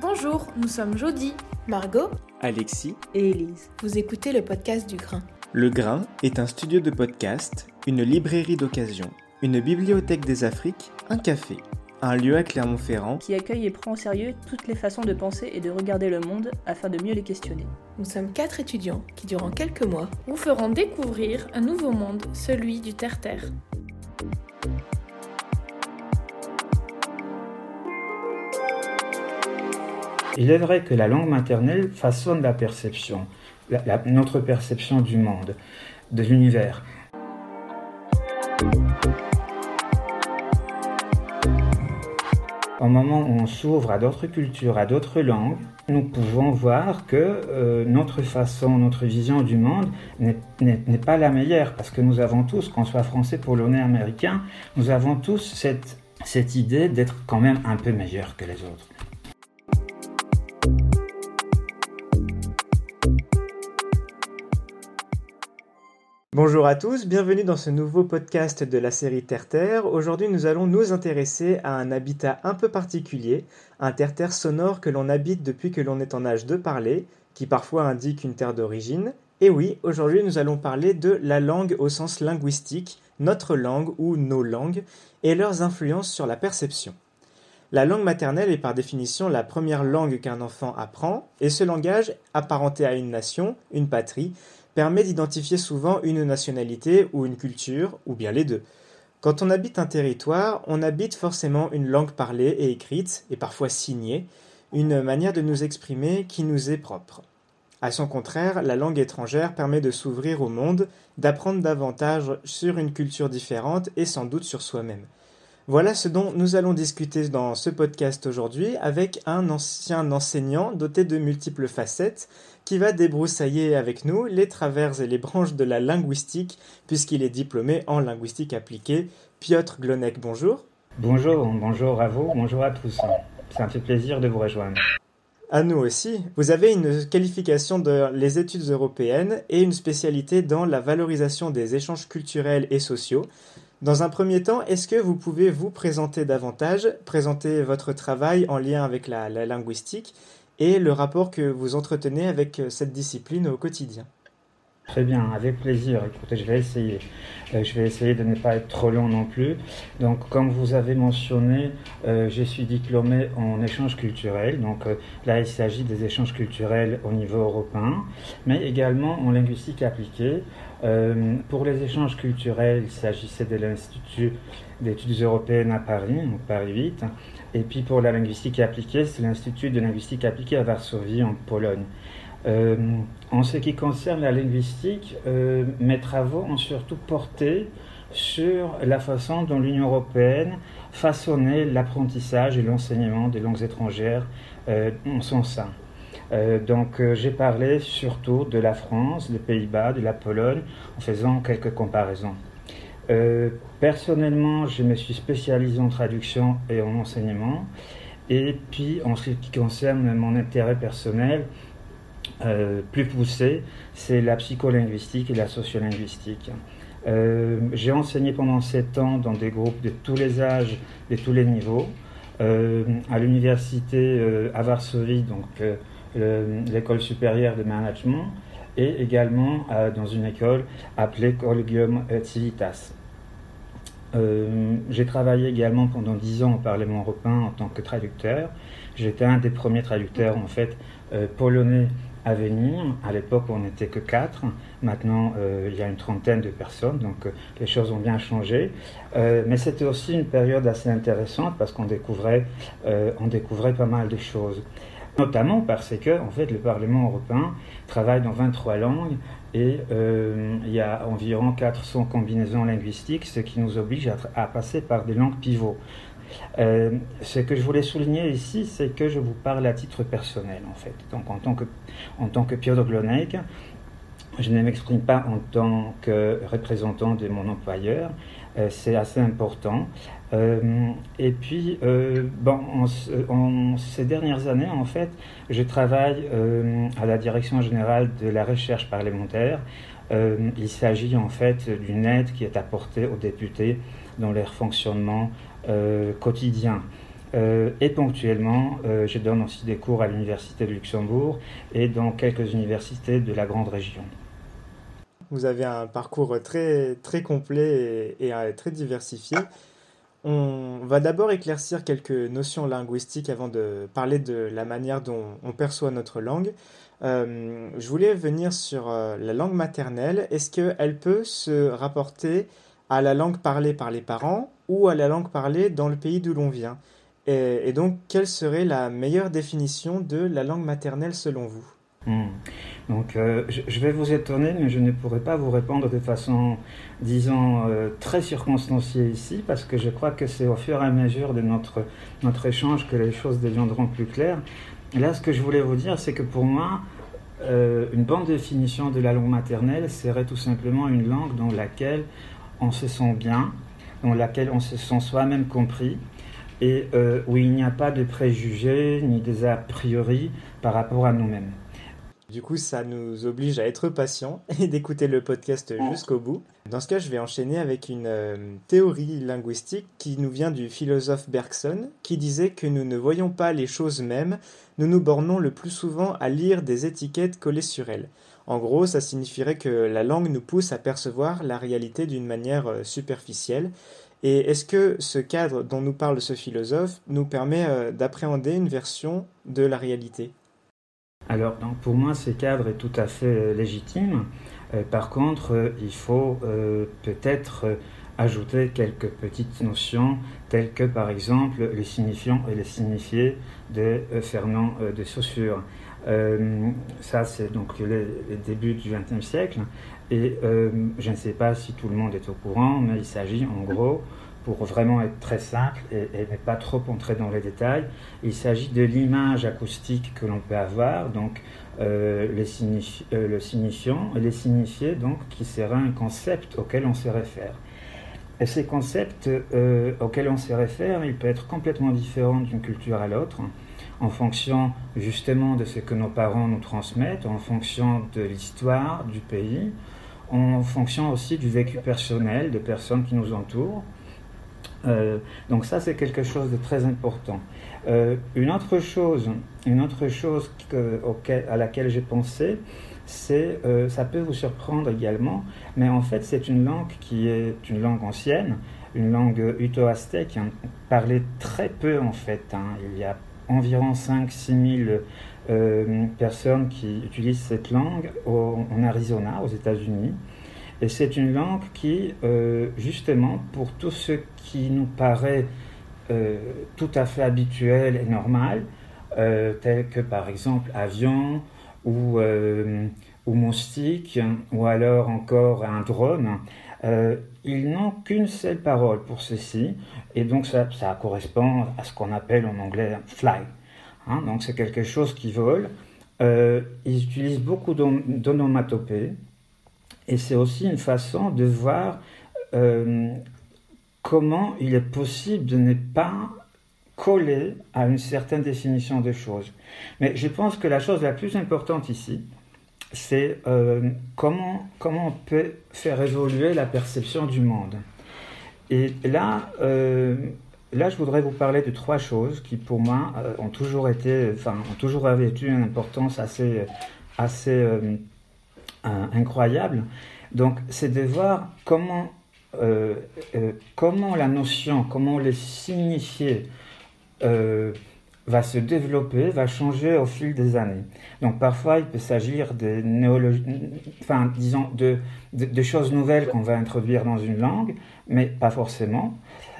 Bonjour, nous sommes Jody, Margot Alexis et Élise. Vous écoutez le podcast du Grain. Le Grain est un studio de podcast, une librairie d'occasion, une bibliothèque des Afriques, un café, un lieu à Clermont-Ferrand qui accueille et prend au sérieux toutes les façons de penser et de regarder le monde afin de mieux les questionner. Nous sommes quatre étudiants qui, durant quelques mois, vous feront découvrir un nouveau monde, celui du terre-terre. Il est vrai que la langue maternelle façonne la perception, notre perception du monde, de l'univers. Au moment où on s'ouvre à d'autres cultures, à d'autres langues, nous pouvons voir que euh, notre façon, notre vision du monde n'est pas la meilleure, parce que nous avons tous, qu'on soit français, polonais, américain, nous avons tous cette, cette idée d'être quand même un peu meilleur que les autres. Bonjour à tous, bienvenue dans ce nouveau podcast de la série Terre-Terre. Aujourd'hui, nous allons nous intéresser à un habitat un peu particulier, un terre-terre sonore que l'on habite depuis que l'on est en âge de parler, qui parfois indique une terre d'origine. Et oui, aujourd'hui, nous allons parler de la langue au sens linguistique, notre langue ou nos langues, et leurs influences sur la perception. La langue maternelle est par définition la première langue qu'un enfant apprend, et ce langage, apparenté à une nation, une patrie, permet d'identifier souvent une nationalité ou une culture, ou bien les deux. Quand on habite un territoire, on habite forcément une langue parlée et écrite, et parfois signée, une manière de nous exprimer qui nous est propre. À son contraire, la langue étrangère permet de s'ouvrir au monde, d'apprendre davantage sur une culture différente et sans doute sur soi-même. Voilà ce dont nous allons discuter dans ce podcast aujourd'hui avec un ancien enseignant doté de multiples facettes qui va débroussailler avec nous les travers et les branches de la linguistique puisqu'il est diplômé en linguistique appliquée. Piotr Glonek, bonjour. Bonjour, bonjour à vous, bonjour à tous. C'est un fait plaisir de vous rejoindre. À nous aussi. Vous avez une qualification de les études européennes et une spécialité dans la valorisation des échanges culturels et sociaux. Dans un premier temps, est-ce que vous pouvez vous présenter davantage, présenter votre travail en lien avec la, linguistique et le rapport que vous entretenez avec euh, cette discipline au quotidien Très bien, avec plaisir. Écoutez, je vais essayer. Euh, je vais essayer de ne pas être trop long non plus. Donc, comme vous avez mentionné, euh, je suis diplômé en échanges culturels. Donc, là, il s'agit des échanges culturels au niveau européen, mais également en linguistique appliquée. pour les échanges culturels, il s'agissait de l'Institut d'études européennes à Paris, donc Paris 8. Et puis pour la linguistique appliquée, c'est l'Institut de linguistique appliquée à Varsovie, en Pologne. Euh, en ce qui concerne la linguistique, euh, mes travaux ont surtout porté sur la façon dont l'Union européenne façonnait l'apprentissage et l'enseignement des langues étrangères euh, en son sein. donc j'ai parlé surtout de la France, des Pays-Bas, de la Pologne, en faisant quelques comparaisons. Personnellement, je me suis spécialisé en traduction et en enseignement. Et puis, en ce qui concerne mon intérêt personnel, euh, plus poussé, c'est la psycholinguistique et la sociolinguistique. Euh, j'ai enseigné pendant sept ans dans des groupes de tous les âges, de tous les niveaux, euh, à l'université à Varsovie, donc l'école supérieure de management, et également dans une école appelée Collegium Civitas. j'ai travaillé également pendant dix ans au Parlement européen en tant que traducteur. J'étais un des premiers traducteurs en fait polonais à venir. À l'époque, on n'était que quatre. Maintenant, euh, il y a une trentaine de personnes, donc euh, les choses ont bien changé. Euh, mais c'était aussi une période assez intéressante parce qu'on découvrait, on découvrait pas mal de choses. Notamment parce que, en fait, le Parlement européen travaille dans 23 langues et il y a environ 400 combinaisons linguistiques, ce qui nous oblige à passer par des langues pivots. Euh, ce que je voulais souligner ici, c'est que je vous parle à titre personnel, en fait. Donc, en tant que, en tant que Piotr Glonek, je ne m'exprime pas en tant que représentant de mon employeur. Euh, c'est assez important. Et puis, bon, en, ces dernières années, en fait, je travaille à la direction générale de la recherche parlementaire. il s'agit en fait d'une aide qui est apportée aux députés dans leur fonctionnement quotidien. Euh, et ponctuellement, euh, je donne aussi des cours à l'Université de Luxembourg et dans quelques universités de la grande région. Vous avez un parcours très, très complet et, euh, très diversifié. On va d'abord éclaircir quelques notions linguistiques avant de parler de la manière dont on perçoit notre langue. je voulais venir sur la langue maternelle. Est-ce qu'elle peut se rapporter à la langue parlée par les parents ou à la langue parlée dans le pays d'où l'on vient? Et, donc, quelle serait la meilleure définition de la langue maternelle selon vous? Hmm. Donc, euh, je, vais vous étonner, mais je ne pourrai pas vous répondre de façon, disons, euh, très circonstanciée ici, parce que je crois que c'est au fur et à mesure de notre, échange que les choses deviendront plus claires. là, ce que je voulais vous dire, c'est que pour moi, euh, une bonne définition de la langue maternelle serait tout simplement une langue dans laquelle on se sent bien, dans laquelle on se sent soi-même compris, et où il n'y a pas de préjugés ni des a priori par rapport à nous-mêmes. Du coup, ça nous oblige à être patients et d'écouter le podcast jusqu'au bout. Dans ce cas, je vais enchaîner avec une euh, théorie linguistique qui nous vient du philosophe Bergson, qui disait que nous ne voyons pas les choses mêmes, nous nous bornons le plus souvent à lire des étiquettes collées sur elles. En gros, ça signifierait que la langue nous pousse à percevoir la réalité d'une manière euh, superficielle, et est-ce que ce cadre dont nous parle ce philosophe nous permet euh, d'appréhender une version de la réalité? Alors, pour moi, ce cadre est tout à fait euh, légitime. Euh, par contre, il faut peut-être ajouter quelques petites notions telles que par exemple les signifiants et les signifiés de Fernand de Saussure. ça, c'est donc les, débuts du XXe siècle. Et euh, je ne sais pas si tout le monde est au courant, mais il s'agit en gros, pour vraiment être très simple et, ne pas trop entrer dans les détails, il s'agit de l'image acoustique que l'on peut avoir, donc euh, euh, le signifiant et les signifiés, donc qui sera un concept auquel on se réfère. Et ces concepts auxquels on se réfère, il peut être complètement différent d'une culture à l'autre en fonction justement de ce que nos parents nous transmettent, en fonction de l'histoire du pays, en fonction aussi du vécu personnel des personnes qui nous entourent. Euh, donc ça, c'est quelque chose de très important. Euh, une autre chose, une autre chose à laquelle j'ai pensé, c'est, euh, ça peut vous surprendre également, mais en fait, c'est une langue qui est une langue ancienne, une langue uto-aztèque, hein, parlée très peu en fait. Hein. Il y a environ 5-6 000 euh, personnes qui utilisent cette langue en Arizona, aux États-Unis. Et c'est une langue qui, euh, justement, pour tout ce qui nous paraît euh, tout à fait habituel et normal, tel que par exemple avion ou, ou moustique, ou alors encore un drone, ils n'ont qu'une seule parole pour ceci, et donc ça, correspond à ce qu'on appelle en anglais fly. Hein, donc c'est quelque chose qui vole. Euh, ils utilisent beaucoup d'onomatopées et c'est aussi une façon de voir euh, comment il est possible de ne pas coller à une certaine définition des choses. Mais je pense que la chose la plus importante ici, c'est euh, comment, comment on peut faire évoluer la perception du monde. Et là, Là, je voudrais vous parler de trois choses qui, pour moi, euh, ont toujours été, enfin, ont toujours revêtu une importance assez, assez euh, incroyable. Donc, c'est de voir comment, euh, comment la notion, comment les signifier va se développer, va changer au fil des années. Donc, parfois, il peut s'agir de néologie, enfin, disons, de, de choses nouvelles qu'on va introduire dans une langue, mais pas forcément.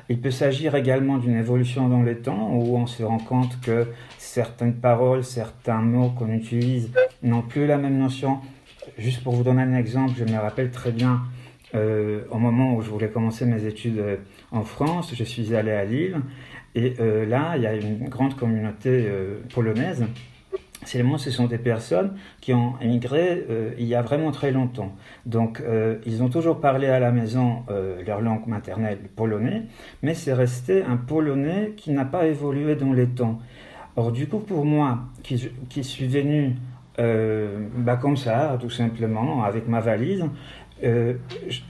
Il peut s'agir également d'une évolution dans le temps où on se rend compte que certaines paroles, certains mots qu'on utilise n'ont plus la même notion. Juste pour vous donner un exemple, je me rappelle très bien euh, au moment où je voulais commencer mes études euh, en France, je suis allé à Lille et euh, là, il y a une grande communauté polonaise Seulement, ce sont des personnes qui ont émigré il y a vraiment très longtemps. Donc, ils ont toujours parlé à la maison leur langue maternelle, le polonais, mais c'est resté un polonais qui n'a pas évolué dans les temps. Or, du coup, pour moi, qui, qui suis venu bah, comme ça, tout simplement, avec ma valise,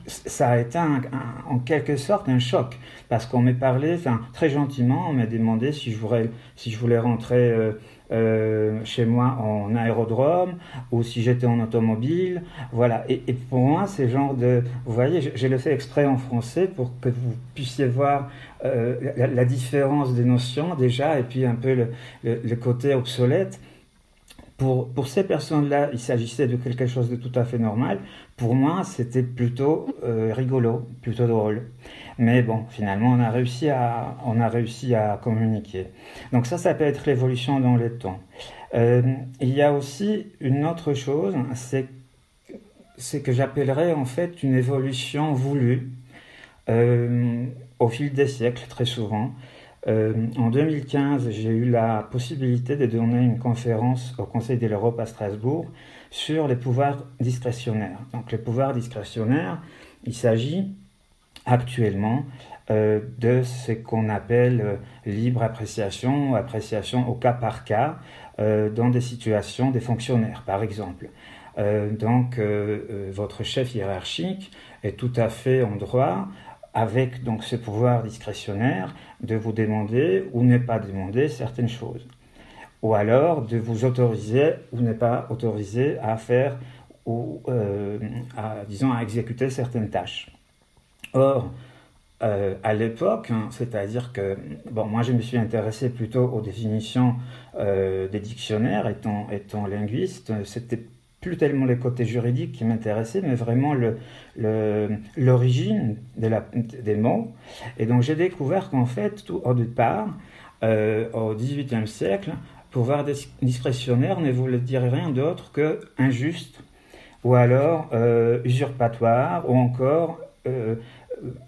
ça a été en quelque sorte un choc parce qu'on m'est parlé, très gentiment, on m'a demandé si je voulais, si je voulais rentrer euh, chez moi en aérodrome ou si j'étais en automobile. Voilà. Et, pour moi, c'est genre de. Vous voyez, j'ai le fait exprès en français pour que vous puissiez voir euh, la, différence des notions déjà et puis un peu le, le, côté obsolète. Pour, ces personnes-là, il s'agissait de quelque chose de tout à fait normal. Pour moi, c'était plutôt euh, rigolo, plutôt drôle. Mais bon, finalement, on a réussi à, on a réussi à communiquer. Donc ça, ça peut être l'évolution dans le temps. Euh, il y a aussi une autre chose, c'est ce que j'appellerais en fait une évolution voulue euh, au fil des siècles, très souvent. Euh, en 2015, j'ai eu la possibilité de donner une conférence au Conseil de l'Europe à Strasbourg sur les pouvoirs discrétionnaires. Donc les pouvoirs discrétionnaires, il s'agit actuellement euh, de ce qu'on appelle euh, libre appréciation, appréciation au cas par cas, dans des situations des fonctionnaires, par exemple. donc, votre chef hiérarchique est tout à fait en droit, avec donc ce pouvoir discrétionnaire, de vous demander ou ne pas demander certaines choses. Ou alors de vous autoriser ou ne pas autoriser à faire ou, à, disons, à exécuter certaines tâches. Or, euh, à l'époque, hein, c'est-à-dire que, bon, moi je me suis intéressé plutôt aux définitions euh, des dictionnaires, étant, étant linguiste, c'était plus tellement les côtés juridiques qui m'intéressaient, mais vraiment l'origine des mots. Et donc j'ai découvert qu'en fait, tout au départ, euh, au XVIIIe siècle, pouvoir discrétionnaire ne voulait dire rien d'autre que injuste, ou alors usurpatoire, ou encore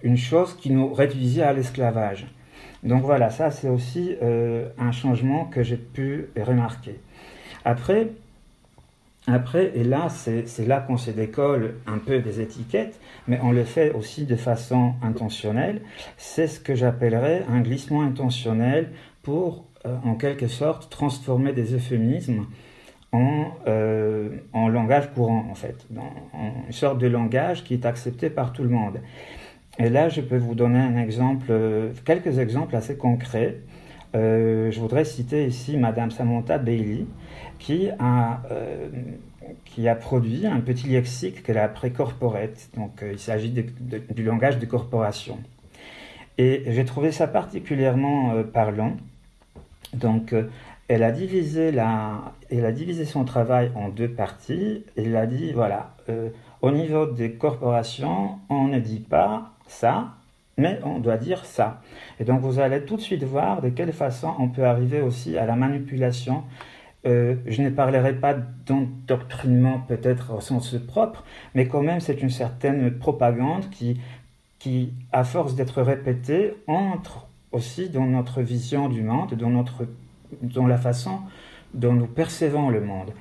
une chose qui nous réduisait à l'esclavage. Donc voilà, ça c'est aussi euh, un changement que j'ai pu remarquer. Après, après et là c'est là qu'on se décolle un peu des étiquettes, mais on le fait aussi de façon intentionnelle. C'est ce que j'appellerais un glissement intentionnel pour euh, en quelque sorte transformer des euphémismes en, euh, en langage courant en fait, dans, une sorte de langage qui est accepté par tout le monde. Et là, je peux vous donner un exemple, euh, quelques exemples assez concrets. Euh, je voudrais citer ici Madame Samantha Bailey, qui a, euh, qui a produit un petit lexique qu'elle a appelé corporate. Donc, il s'agit du langage de corporation. Et j'ai trouvé ça particulièrement parlant. Donc, elle a divisé son travail en deux parties. Elle a dit, voilà, au niveau des corporations, on ne dit pas ça, mais on doit dire ça. Et donc vous allez tout de suite voir de quelle façon on peut arriver aussi à la manipulation. Euh, je ne parlerai pas d'endoctrinement peut-être au sens propre, mais quand même c'est une certaine propagande qui, qui à force d'être répétée, entre aussi dans notre vision du monde, dans, notre, dans la façon dont nous percevons le monde.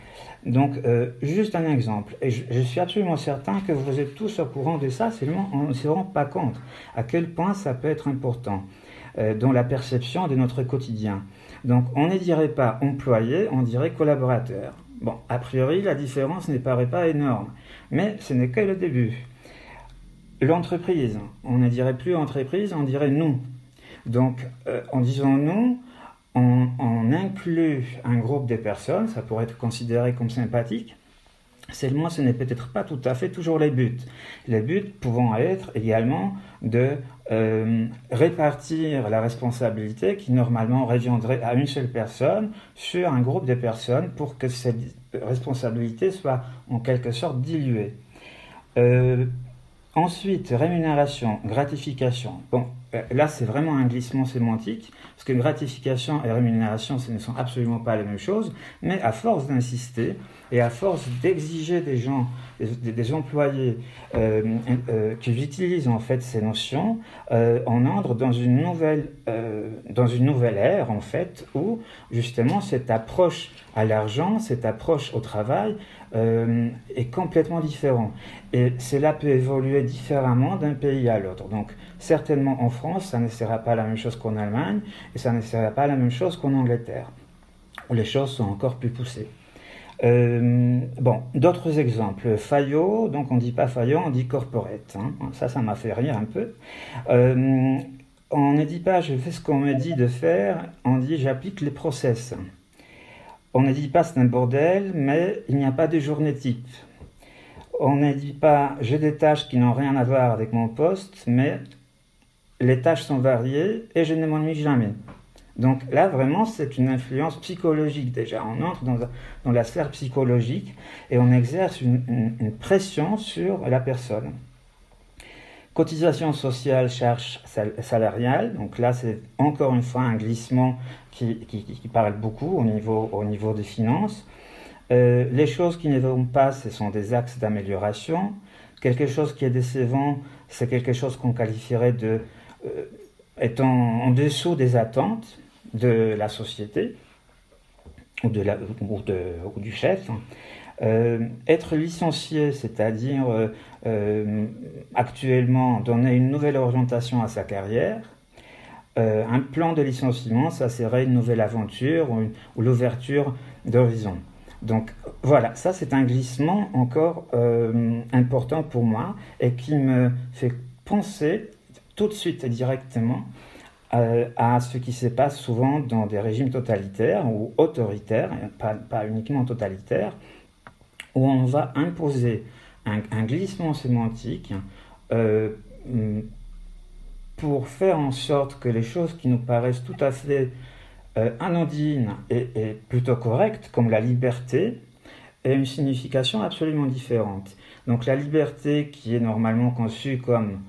Donc, euh, juste un exemple, et je, suis absolument certain que vous êtes tous au courant de ça, seulement on ne se rend pas compte à quel point ça peut être important euh, dans la perception de notre quotidien. Donc, on ne dirait pas employé, on dirait collaborateur. Bon, a priori, la différence ne paraît pas énorme, mais ce n'est que le début. L'entreprise, on ne dirait plus entreprise, on dirait nous. Donc, euh, en disant nous, on, inclut un groupe de personnes, ça pourrait être considéré comme sympathique, seulement ce n'est peut-être pas tout à fait toujours les buts. Les buts pouvant être également de euh, répartir la responsabilité qui normalement reviendrait à une seule personne sur un groupe de personnes pour que cette responsabilité soit en quelque sorte diluée. Euh, ensuite, rémunération, gratification. Là, c'est vraiment un glissement sémantique, parce que gratification et rémunération, ce ne sont absolument pas les mêmes choses, mais à force d'insister et à force d'exiger des gens, des, employés euh, euh, qui utilisent en fait ces notions, on entre dans une nouvelle, dans une nouvelle ère en fait, où justement cette approche à l'argent, cette approche au travail est complètement différente. Et cela peut évoluer différemment d'un pays à l'autre. Donc, certainement en France, ça ne sera pas la même chose qu'en Allemagne et ça ne sera pas la même chose qu'en Angleterre, où les choses sont encore plus poussées. Euh, bon, d'autres exemples. Fayot, donc on ne dit pas Fayot, on dit corporate. Hein. Ça, ça m'a fait rire un peu. Euh, on ne dit pas je fais ce qu'on me dit de faire, on dit j'applique les process. On ne dit pas c'est un bordel, mais il n'y a pas de journée type on ne dit pas j'ai des tâches qui n'ont rien à voir avec mon poste, mais les tâches sont variées et je ne m'ennuie jamais. Donc là, vraiment, c'est une influence psychologique déjà. On entre dans, la sphère psychologique et on exerce une, pression sur la personne. Cotisation sociale, charge salariale. Donc là, c'est encore une fois un glissement qui, parle beaucoup au niveau, au niveau des finances. Euh, les choses qui ne vont pas, ce sont des axes d'amélioration. Quelque chose qui est décevant, c'est quelque chose qu'on qualifierait de euh, étant en dessous des attentes de la société ou, de ou, du chef. Euh, être licencié, c'est-à-dire actuellement donner une nouvelle orientation à sa carrière, un plan de licenciement, ça serait une nouvelle aventure ou l'ouverture d'horizon. Donc voilà, ça c'est un glissement encore euh, important pour moi et qui me fait penser tout de suite et directement euh, à ce qui se passe souvent dans des régimes totalitaires ou autoritaires, pas, uniquement totalitaires, où on va imposer un, glissement sémantique euh, pour faire en sorte que les choses qui nous paraissent tout à fait euh, anodine et, plutôt correcte, comme la liberté, ait une signification absolument différente. Donc la liberté qui est normalement conçue comme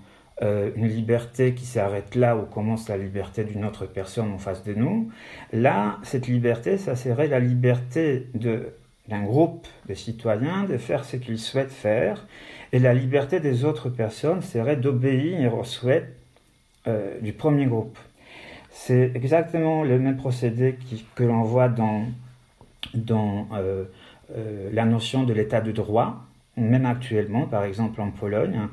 euh, une liberté qui s'arrête là où commence la liberté d'une autre personne en face de nous, là, cette liberté, ça serait la liberté d'un groupe de citoyens de faire ce qu'ils souhaitent faire, et la liberté des autres personnes serait d'obéir aux souhaits euh, du premier groupe. C'est exactement le même procédé que l'on voit dans, dans euh, la notion de l'état de droit, même actuellement, par exemple en Pologne,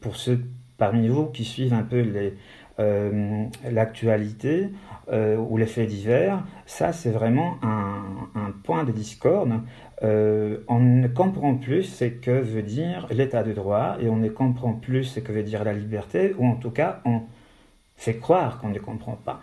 pour ceux parmi vous qui suivent un peu l'actualité ou les faits divers, ça c'est vraiment un, un, point de discorde. on ne comprend plus ce que veut dire l'état de droit et on ne comprend plus ce que veut dire la liberté, ou en tout cas on fait croire qu'on ne comprend pas.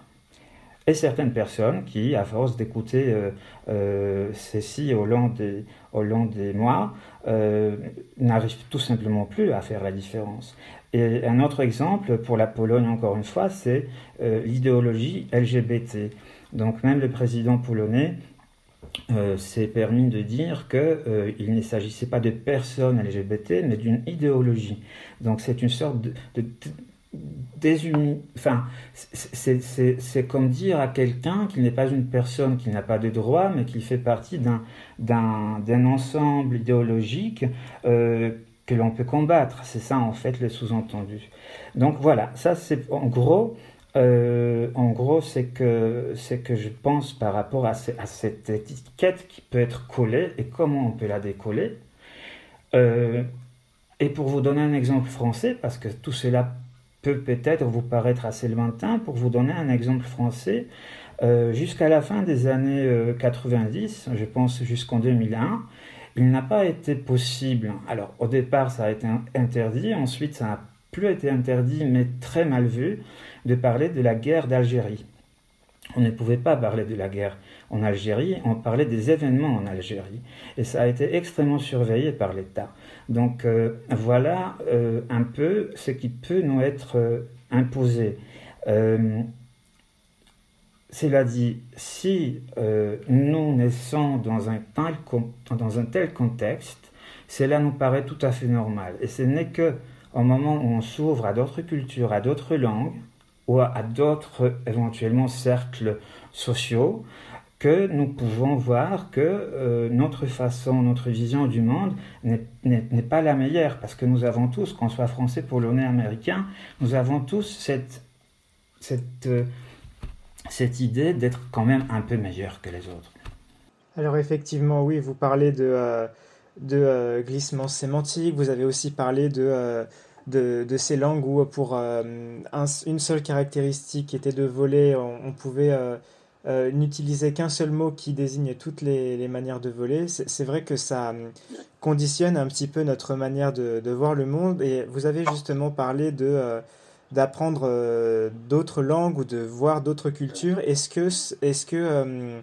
Et certaines personnes qui, à force d'écouter euh, euh, ceci au long des, mois, euh, n'arrivent tout simplement plus à faire la différence. Et un autre exemple, pour la Pologne encore une fois, c'est l'idéologie LGBT. Donc même le président polonais s'est permis de dire qu'il ne s'agissait pas de personnes LGBT, mais d'une idéologie. Donc c'est une sorte de, Enfin, c'est comme dire à quelqu'un qu'il n'est pas une personne qui n'a pas de droit, mais qui fait partie d'un ensemble idéologique euh, que l'on peut combattre. C'est ça, en fait, le sous-entendu. Donc voilà, ça, c'est en gros. Euh, en gros, c'est que, que je pense par rapport à, à, cette étiquette qui peut être collée et comment on peut la décoller. Euh, et pour vous donner un exemple français, parce que tout cela peut peut-être vous paraître assez lointain. Pour vous donner un exemple français, euh, jusqu'à la fin des années 90, euh, je pense jusqu'en 2001, il n'a pas été possible. Alors au départ, ça a été interdit, ensuite ça n'a plus été interdit, mais très mal vu, de parler de la guerre d'Algérie. On ne pouvait pas parler de la guerre en Algérie, on parlait des événements en Algérie. Et ça a été extrêmement surveillé par l'État. Donc euh, voilà euh, un peu ce qui peut nous être euh, imposé. cela dit, si nous naissons dans un, tel, dans un tel contexte, cela nous paraît tout à fait normal. Et ce n'est que au moment où on s'ouvre à d'autres cultures, à d'autres langues, ou à d'autres éventuellement cercles sociaux, que nous pouvons voir que euh, notre façon, notre vision du monde n'est pas la meilleure, parce que nous avons tous, qu'on soit français, polonais, américain, nous avons tous cette, cette, euh, cette idée d'être quand même un peu meilleur que les autres. Alors effectivement, oui, vous parlez de, euh, de glissement sémantique, vous avez aussi parlé de de, ces langues où pour euh, une seule caractéristique était de voler, on, pouvait euh, euh, n'utiliser qu'un seul mot qui désigne toutes les, manières de voler. C'est vrai que ça conditionne un petit peu notre manière de, de, voir le monde. Et vous avez justement parlé de d'apprendre d'autres langues ou de voir d'autres cultures. Est-ce que, est-ce que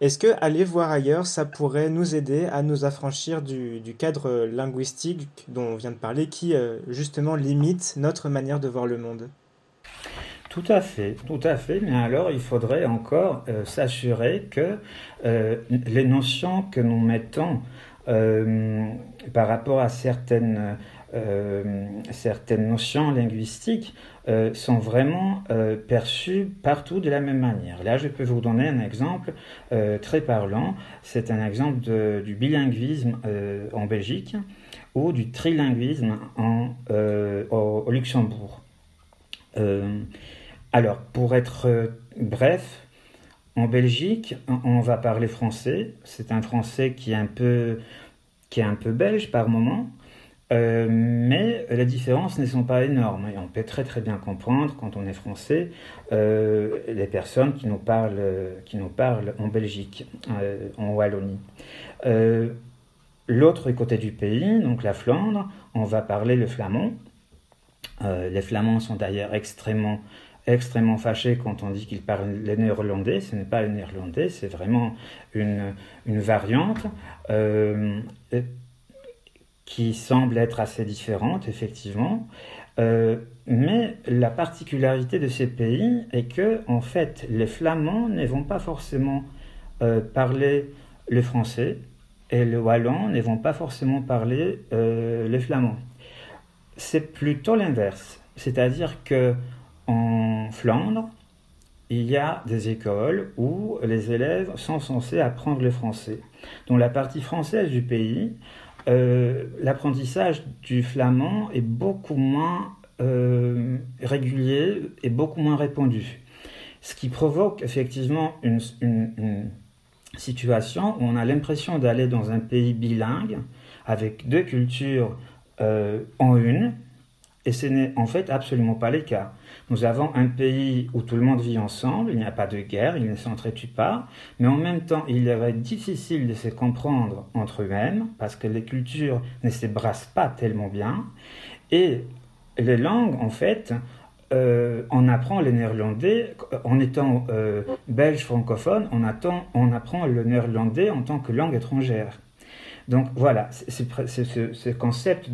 est-ce que aller voir ailleurs, ça pourrait nous aider à nous affranchir du, cadre linguistique dont on vient de parler, qui euh, justement limite notre manière de voir le monde? Tout à fait, tout à fait. Mais alors, il faudrait encore euh, s'assurer que euh, les notions que nous mettons par rapport à certaines, certaines notions linguistiques euh, sont vraiment euh, perçus partout de la même manière. Là, je peux vous donner un exemple euh, très parlant. C'est un exemple du bilinguisme en Belgique ou du trilinguisme en, au, au, Luxembourg. alors, pour être bref, en Belgique, on va parler français. C'est un français qui est un peu, qui est un peu belge par moment. Euh, mais les différences ne sont pas énormes et on peut très très bien comprendre quand on est français euh, les personnes qui nous parlent, qui nous parlent en Belgique, euh, en Wallonie. L'autre côté du pays, donc la Flandre, on va parler le flamand. les Flamands sont d'ailleurs extrêmement extrêmement fâchés quand on dit qu'ils parlent le néerlandais. Ce n'est pas le néerlandais, c'est vraiment une, une variante qui semble être assez différente, effectivement. Euh, mais la particularité de ces pays est que, en fait, les Flamands ne vont pas forcément euh, parler le français et les Wallons ne vont pas forcément parler euh, le flamand. C'est plutôt l'inverse. C'est-à-dire que en Flandre, il y a des écoles où les élèves sont censés apprendre le français. Donc la partie française du pays euh, l'apprentissage du flamand est beaucoup moins euh, régulier et beaucoup moins répandu. Ce qui provoque effectivement une, situation où on a l'impression d'aller dans un pays bilingue avec deux cultures euh, en une, et ce n'est en fait absolument pas le cas. Nous avons un pays où tout le monde vit ensemble, il n'y a pas de guerre, ils ne s'entretuent pas, mais en même temps, il est difficile de se comprendre entre eux-mêmes parce que les cultures ne se brassent pas tellement bien. Et les langues, en fait, euh, on apprend le néerlandais, en étant euh, belge francophone, on, on apprend le néerlandais en tant que langue étrangère. Donc voilà, ce concept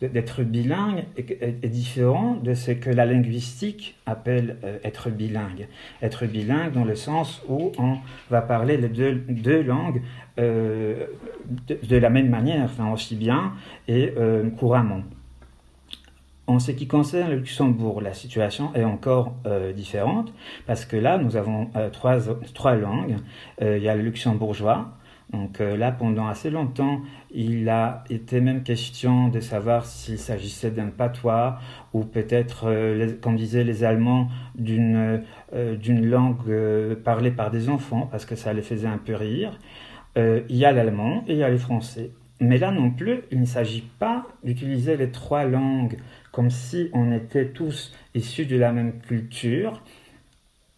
d'être bilingue est, différent de ce que la linguistique appelle euh, être bilingue. Être bilingue dans le sens où on va parler les deux, langues euh, de, la même manière, enfin aussi bien et euh, couramment. En ce qui concerne le Luxembourg, la situation est encore différente parce que là, nous avons trois, trois langues. il y a le luxembourgeois, donc euh, là, pendant assez longtemps, il a été même question de savoir s'il s'agissait d'un patois ou peut-être, euh, comme disaient les Allemands, d'une euh, langue parlée par des enfants, parce que ça les faisait un peu rire. il y a l'allemand et il y a le français. Mais là non plus, il ne s'agit pas d'utiliser les trois langues comme si on était tous issus de la même culture,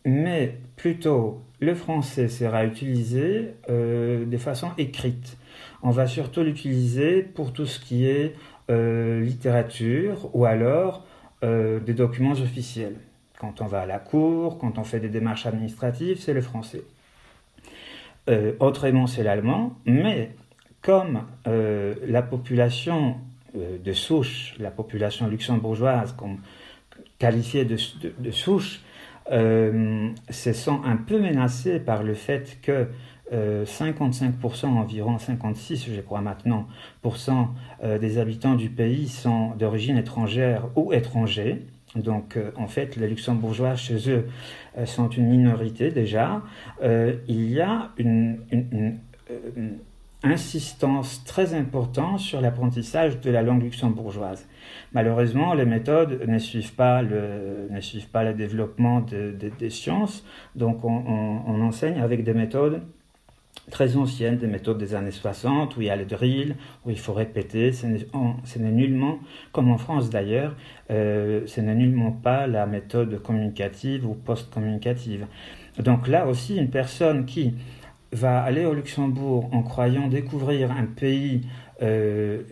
mais plutôt le français sera utilisé euh, de façon écrite. On va surtout l'utiliser pour tout ce qui est euh, littérature ou alors euh, des documents officiels. Quand on va à la cour, quand on fait des démarches administratives, c'est le français. autrement, c'est l'allemand, mais comme la population de souche, la population luxembourgeoise, qualifiée de, de souche, euh, se sent un peu menacé par le fait que 55% environ, 56 je crois maintenant, des habitants du pays sont d'origine étrangère ou étrangers. Donc en fait, les luxembourgeois chez eux sont une minorité déjà. il y a une insistance très importante sur l'apprentissage de la langue luxembourgeoise. Malheureusement, les méthodes ne suivent pas le, ne suivent pas le développement des sciences, donc on, enseigne avec des méthodes très anciennes, des méthodes des années 60, où il y a le drill, où il faut répéter. Ce n'est nullement, comme en France d'ailleurs, euh, ce n'est nullement pas la méthode communicative ou post-communicative. Donc là aussi, une personne qui va aller au Luxembourg en croyant découvrir un pays euh,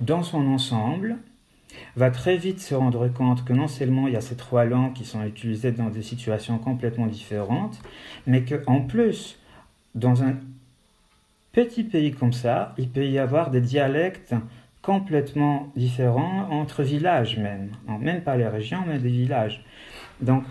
dans son ensemble, va très vite se rendre compte que non seulement il y a ces trois langues qui sont utilisées dans des situations complètement différentes, mais qu'en plus, dans un petit pays comme ça, il peut y avoir des dialectes complètement différents entre villages même, même pas les régions, mais des villages. Donc,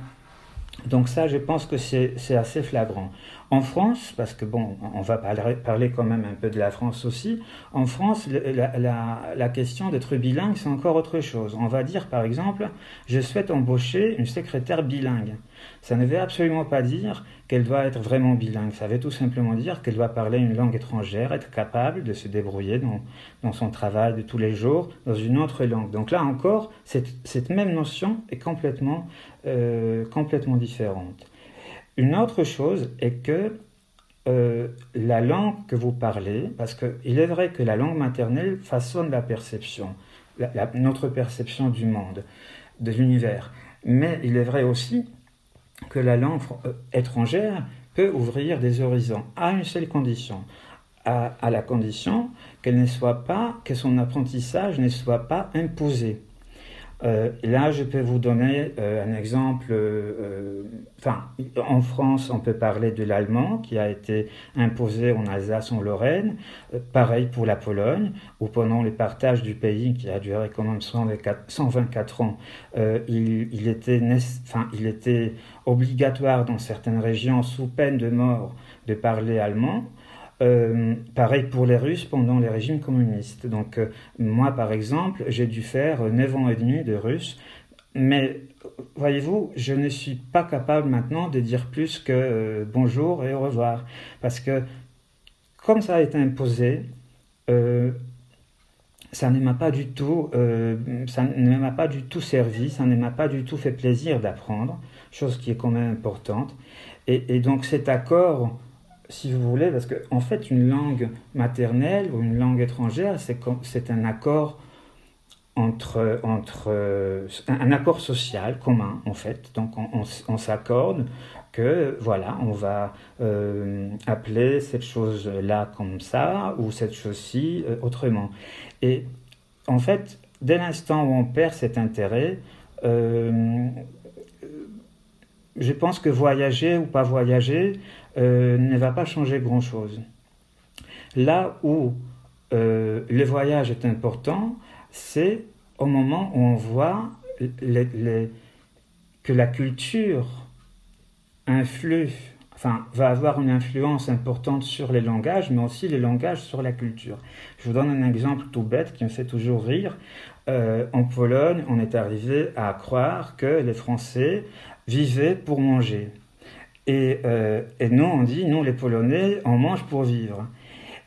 donc ça, je pense que c'est assez flagrant. En France, parce que bon, on va parler, quand même un peu de la France aussi, en France, la, question d'être bilingue, c'est encore autre chose. On va dire par exemple, je souhaite embaucher une secrétaire bilingue. Ça ne veut absolument pas dire qu'elle doit être vraiment bilingue. Ça veut tout simplement dire qu'elle doit parler une langue étrangère, être capable de se débrouiller dans, son travail de tous les jours dans une autre langue. Donc là encore, cette, même notion est complètement, euh, complètement différente. Une autre chose est que euh, la langue que vous parlez, parce qu'il est vrai que la langue maternelle façonne la perception, notre perception du monde, de l'univers, mais il est vrai aussi que la langue euh, étrangère peut ouvrir des horizons à une seule condition, à, à la condition qu'elle ne soit pas, que son apprentissage ne soit pas imposé. Euh, là, je peux vous donner euh, un exemple. Euh, en France, on peut parler de l'allemand qui a été imposé en Alsace, en Lorraine. pareil pour la Pologne, où pendant le partage du pays, qui a duré quand même 124 ans, il était obligatoire dans certaines régions, sous peine de mort, de parler allemand. Euh, pareil pour les Russes pendant les régimes communistes. Donc euh, moi, par exemple, j'ai dû faire 9 ans et demi de russe, mais voyez-vous, je ne suis pas capable maintenant de dire plus que euh, bonjour et au revoir, parce que comme ça a été imposé, ça ne m'a pas du tout, ça ne m'a pas du tout servi, ça ne m'a pas du tout fait plaisir d'apprendre, chose qui est quand même importante. Et, et donc cet accord si vous voulez, parce qu'en en fait, une langue maternelle ou une langue étrangère, c'est un accord entre, entre un accord social commun, en fait. Donc, on, s'accorde que, voilà, on va euh, appeler cette chose-là comme ça, ou cette chose-ci euh, autrement. Et en fait, dès l'instant où on perd cet intérêt, euh, je pense que voyager ou pas voyager, euh, ne va pas changer grand-chose. Là où euh, le voyage est important, c'est au moment où on voit que la culture influe, enfin, va avoir une influence importante sur les langages, mais aussi les langages sur la culture. Je vous donne un exemple tout bête qui me fait toujours rire. Euh, en Pologne, on est arrivé à croire que les Français vivaient pour manger. Euh, et, nous, on dit, nous les Polonais, on mange pour vivre.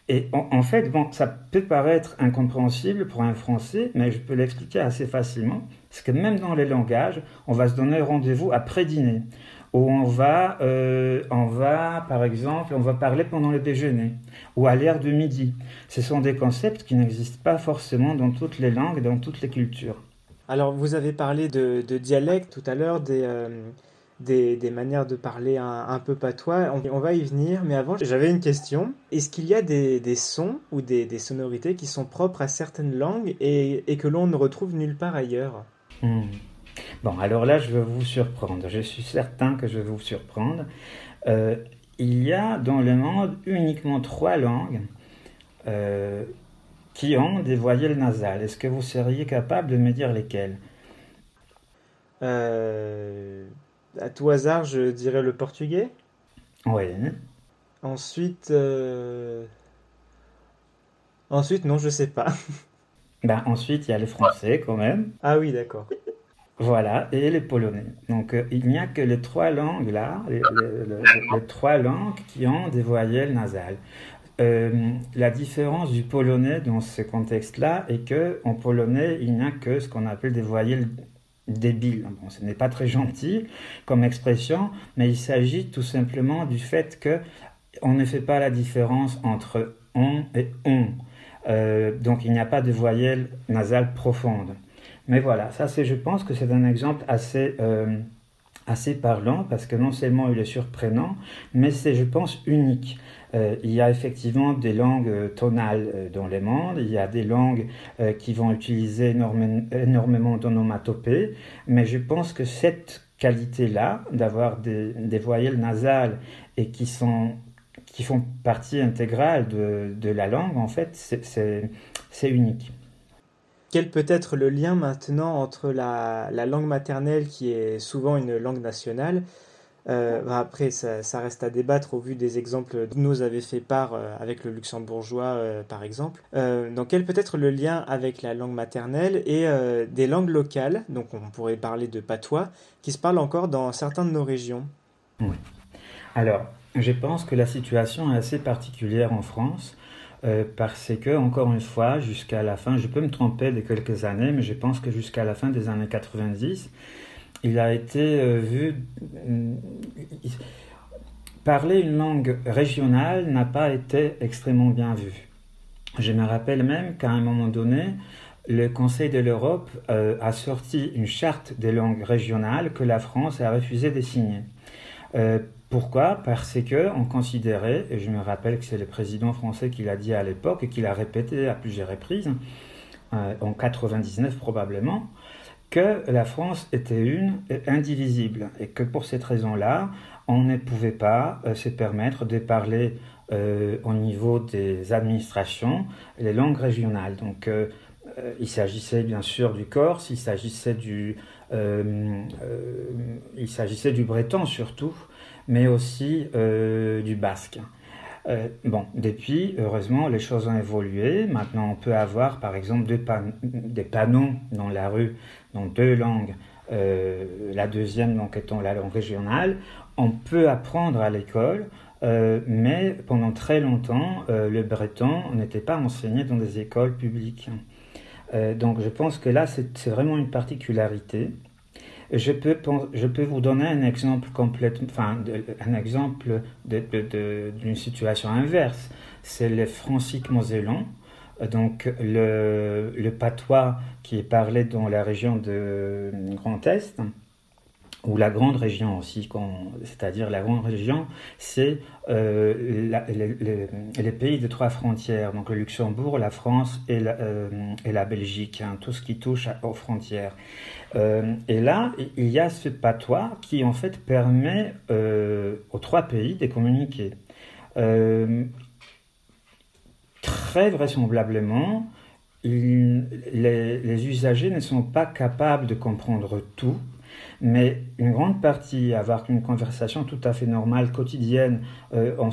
Et en, fait, bon, ça peut paraître incompréhensible pour un Français, mais je peux l'expliquer assez facilement. Parce que même dans les langages, on va se donner rendez-vous après dîner. Ou on va, euh, on va, par exemple, on va parler pendant le déjeuner. Ou à l'heure de midi. Ce sont des concepts qui n'existent pas forcément dans toutes les langues, dans toutes les cultures. Alors, vous avez parlé de, dialecte tout à l'heure, des... Euh, des, manières de parler un, peu patois. On, va y venir, mais avant, j'avais une question. Est-ce qu'il y a des, sons ou des, sonorités qui sont propres à certaines langues et, que l'on ne retrouve nulle part ailleurs? Hmm. Bon, alors là, je vais vous surprendre. Je suis certain que je vais vous surprendre. Euh, il y a dans le monde uniquement trois langues euh, qui ont des voyelles nasales. Est-ce que vous seriez capable de me dire lesquelles? Euh, à tout hasard, je dirais le portugais Oui. Ensuite, euh, ensuite, non, je sais pas. Ben, ensuite, il y a les Français quand même. Ah oui, d'accord. Voilà, et les Polonais. Donc, euh, il n'y a que les trois langues là, les, les- les- les trois langues qui ont des voyelles nasales. Euh, la différence du polonais dans ce contexte-là est que en polonais, il n'y a que ce qu'on appelle des voyelles débiles. Bon, ce n'est pas très gentil comme expression, mais il s'agit tout simplement du fait que on ne fait pas la différence entre on et on. Euh, donc, il n'y a pas de voyelles nasales profondes. Mais voilà, ça c'est, je pense que c'est un exemple assez, euh, assez parlant parce que non seulement il est surprenant, mais c'est, je pense, unique. Euh, il y a effectivement des langues euh, tonales euh, dans les mondes, il y a des langues qui vont utiliser énormément d'onomatopées, mais je pense que cette qualité-là, d'avoir des, voyelles nasales et qui sont qui font partie intégrale de, la langue, en fait, c'est- unique. Quel peut être le lien maintenant entre la langue maternelle, qui est souvent une langue nationale, euh, bah après ça, reste à débattre au vu des exemples dont nous avez fait part euh, avec le luxembourgeois euh, par exemple. Donc quel peut être le lien avec la langue maternelle et des langues locales, donc on pourrait parler de patois, qui se parlent encore dans certaines de nos régions? Alors, je pense que la situation est assez particulière en France parce que, encore une fois, jusqu'à la fin, je peux me tromper de quelques années, mais je pense que jusqu'à la fin des années 90, il a été euh, vu. il- Parler une langue régionale n'a pas été extrêmement bien vu. Je me rappelle même qu'à un moment donné, le Conseil de l'Europe euh, a sorti une charte des langues régionales que la France a refusé de signer. Euh, pourquoi? Parce que on considérait, et je me rappelle que c'est le président français qui l'a dit à l'époque et qui l'a répété à plusieurs reprises, euh, en 99 probablement, que la France était une et indivisible et que pour cette raison-là, on ne pouvait pas euh, se permettre de parler euh, au niveau des administrations les langues régionales. Donc, euh, il s'agissait bien sûr du Corse, il s'agissait du, il s'agissait du breton surtout, mais aussi du basque. Euh, bon, depuis, heureusement, les choses ont évolué. Maintenant, on peut avoir, par exemple, des, pan- des panneaux dans la rue dans deux langues, euh, la deuxième étant la langue régionale. On peut apprendre à l'école, euh, mais pendant très longtemps, le breton n'était pas enseigné dans des écoles publiques. Donc, je pense que là, c'est vraiment une particularité. Je peux, je peux vous donner un exemple complètement, enfin, un exemple d'une situation inverse. C'est le francique mosellan, euh, donc le, le patois qui est parlé dans la région de Grand Est, ou la grande région aussi, c'est-à-dire la grande région, c'est euh, les, pays de trois frontières, donc le Luxembourg, la France et la, euh, Belgique, hein, tout ce qui touche aux frontières. Euh, et là, il y a ce patois qui en fait permet euh, aux trois pays de communiquer. Euh, très vraisemblablement, les, usagers ne sont pas capables de comprendre tout, mais une grande partie, avoir une conversation tout à fait normale, quotidienne, en,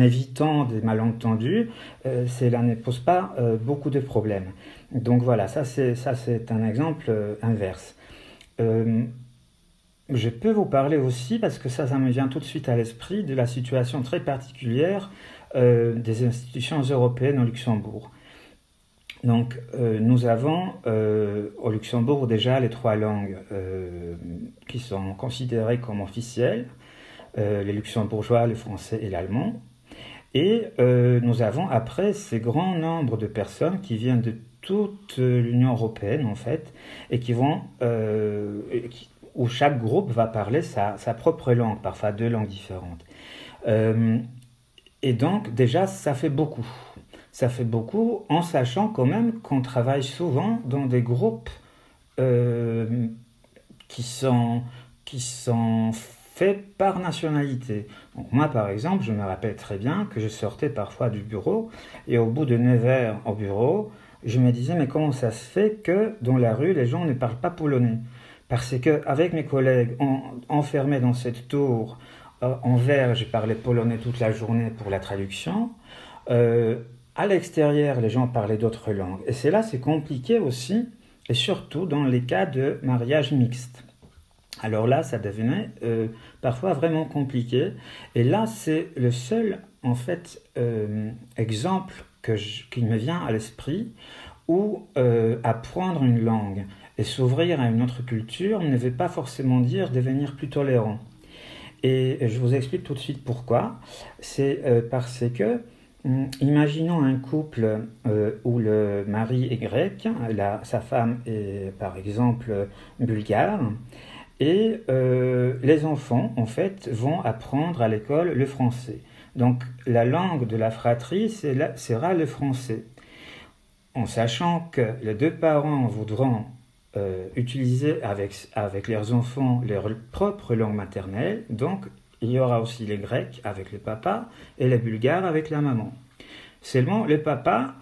évitant des malentendus, cela ne pose pas beaucoup de problèmes. Donc voilà, ça c'est un exemple euh, inverse. Euh, je peux vous parler aussi, parce que ça, me vient tout de suite à l'esprit, de la situation très particulière euh, des institutions européennes au Luxembourg. Donc, nous avons au Luxembourg déjà les trois langues qui sont considérées comme officielles, les luxembourgeois, le français et l'allemand. Et nous avons après ces grands nombres de personnes qui viennent de toute l'Union européenne, en fait, et qui vont, euh, où chaque groupe va parler sa, propre langue, parfois deux langues différentes. Euh, et donc, déjà, ça fait beaucoup. Ça fait beaucoup en sachant quand même qu'on travaille souvent dans des groupes euh, qui, sont, qui sont faits par nationalité. Donc moi, par exemple, je me rappelle très bien que je sortais parfois du bureau et au bout de 9 heures au bureau, je me disais, mais comment ça se fait que dans la rue, les gens ne parlent pas polonais? Parce que avec mes collègues en- enfermés dans cette tour, en vers, j'ai parlé polonais toute la journée pour la traduction. à l'extérieur, les gens parlaient d'autres langues. Et c'est là, c'est compliqué aussi, et surtout dans les cas de mariage mixte. Alors là, ça devenait parfois vraiment compliqué. Et là, c'est le seul, en fait, exemple que qui me vient à l'esprit où apprendre une langue et s'ouvrir à une autre culture ne veut pas forcément dire devenir plus tolérant. Et je vous explique tout de suite pourquoi. C'est euh, parce que, hum, imaginons un couple euh, où le mari est grec, sa femme est par exemple bulgare, et euh, les enfants, en fait, vont apprendre à l'école le français. Donc la langue de la fratrie sera le français. En sachant que les deux parents voudront euh, utiliser avec, avec leurs enfants leur propre langue maternelle. Donc, il y aura aussi les Grecs avec le papa et les Bulgares avec la maman. Seulement, les papas,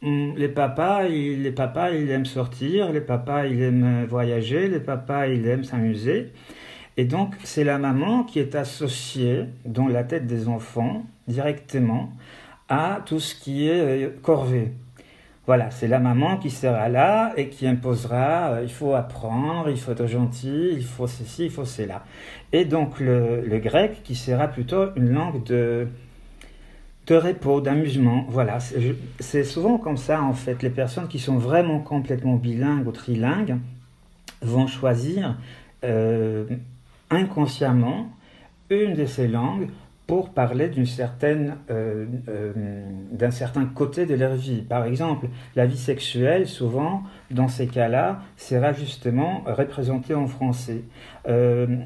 hmm, les papas, les papas, ils aiment sortir, les papas, ils aiment voyager, les papas, ils aiment s'amuser. Et donc, c'est la maman qui est associée dans la tête des enfants directement à tout ce qui est euh, corvée. Voilà, c'est la maman qui sera là et qui imposera, euh, il faut apprendre, il faut être gentil, il faut ceci, il faut cela. Et donc le, grec qui sera plutôt une langue de, de repos, d'amusement. Voilà, c'est souvent comme ça en fait. Les personnes qui sont vraiment complètement bilingues ou trilingues vont choisir euh, inconsciemment une de ces langues pour parler d'une certaine, euh, euh, d'un certain côté de leur vie. Par exemple, la vie sexuelle, souvent, dans ces cas-là, sera justement représentée en français. Euh,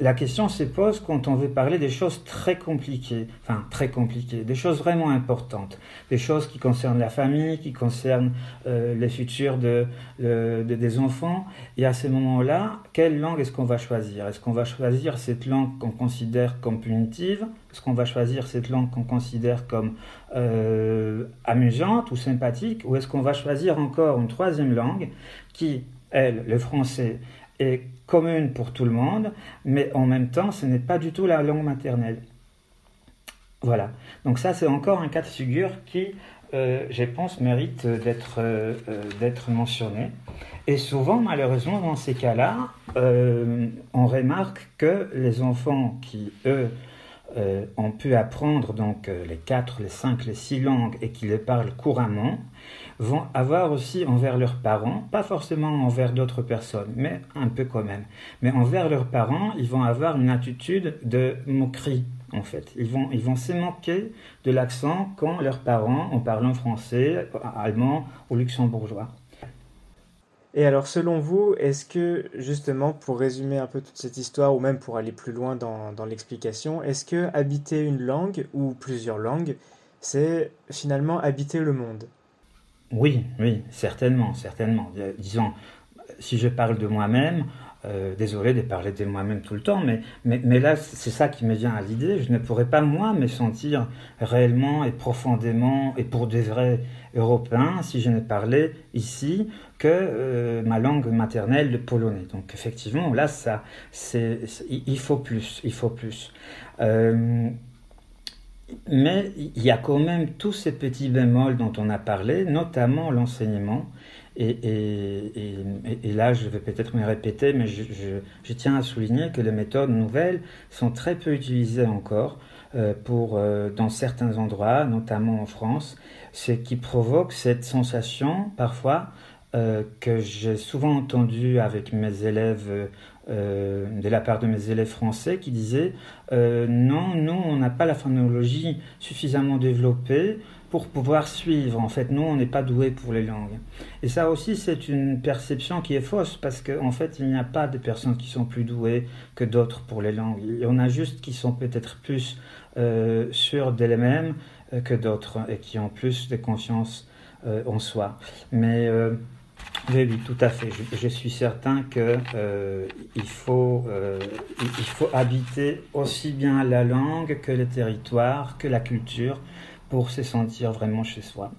la question se pose quand on veut parler des choses très compliquées, enfin très compliquées, des choses vraiment importantes, des choses qui concernent la famille, qui concernent euh, les futurs de, des enfants. Et à ce moment-là, quelle langue est-ce qu'on va choisir? Est-ce qu'on va choisir cette langue qu'on considère comme punitive? Est-ce qu'on va choisir cette langue qu'on considère comme euh, amusante ou sympathique? Ou est-ce qu'on va choisir encore une troisième langue qui, elle, le français, est commune pour tout le monde, mais en même temps, ce n'est pas du tout la langue maternelle. Voilà. Donc ça, c'est encore un cas de figure qui, euh, je pense, mérite d'être euh, d'être mentionné. Et souvent, malheureusement, dans ces cas-là, euh, on remarque que les enfants qui, eux, ont pu apprendre donc les quatre, les cinq, les six langues et qui les parlent couramment, vont avoir aussi envers leurs parents, pas forcément envers d'autres personnes, mais un peu quand même, mais envers leurs parents, ils vont avoir une attitude de moquerie, en fait. Ils vont, ils vont se moquer de l'accent quand leurs parents en parlant français, allemand ou luxembourgeois. Et alors, selon vous, est-ce que, justement, pour résumer un peu toute cette histoire, ou même pour aller plus loin dans, dans l'explication, est-ce que habiter une langue, ou plusieurs langues, c'est finalement habiter le monde? Oui, oui, certainement, certainement. Euh, disons, si je parle de moi-même, euh, désolé de parler de moi-même tout le temps, mais, mais, là, c'est ça qui me vient à l'idée. Je ne pourrais pas, moi, me sentir réellement et profondément et pour des vrais Européens si je ne parlais ici que euh, ma langue maternelle, le polonais. Donc, effectivement, là, ça, c'est, il faut plus, il faut plus. Mais il y a quand même tous ces petits bémols dont on a parlé, notamment l'enseignement. Et, là, je vais peut-être me répéter, mais je, tiens à souligner que les méthodes nouvelles sont très peu utilisées encore euh, pour, euh, dans certains endroits, notamment en France, ce qui provoque cette sensation parfois euh, que j'ai souvent entendu avec mes élèves euh, de la part de mes élèves français qui disaient euh, non, nous, on n'a pas la phonologie suffisamment développée pour pouvoir suivre. En fait, nous, on n'est pas doué pour les langues. Et ça aussi, c'est une perception qui est fausse parce qu'en en fait, il n'y a pas de personnes qui sont plus douées que d'autres pour les langues. Il y en a juste qui sont peut-être plus euh, sûrs d'elles-mêmes que d'autres et qui ont plus de confiance en soi. Mais oui, tout à fait. Je, suis certain qu'il euh, euh, il faut habiter aussi bien la langue que le territoire, que la culture, pour se sentir vraiment chez soi.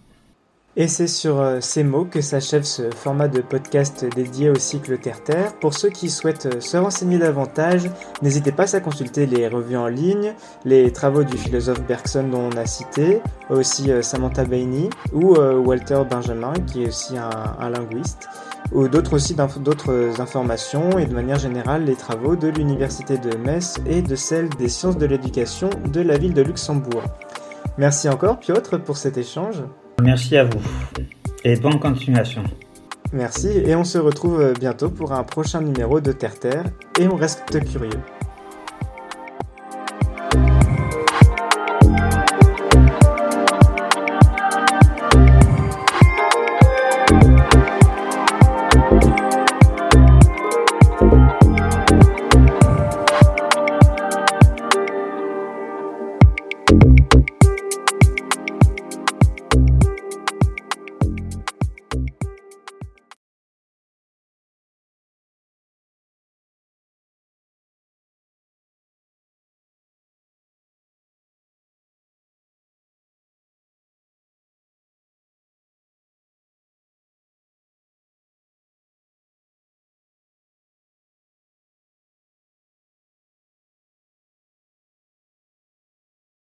Et c'est sur euh, ces mots que s'achève ce format de podcast dédié au cycle Terre-Terre. Pour ceux qui souhaitent euh, se renseigner davantage, n'hésitez pas à consulter les revues en ligne, les travaux du philosophe Bergson dont on a cité, aussi euh, Samantha Bainey ou Walter Benjamin qui est aussi un, linguiste, ou d'autres aussi d'autres informations et de manière générale les travaux de l'Université de Metz et de celle des sciences de l'éducation de la ville de Luxembourg. Merci encore Piotr pour cet échange. Merci à vous et bonne continuation. Merci et on se retrouve bientôt pour un prochain numéro de Terre Terre et on reste curieux.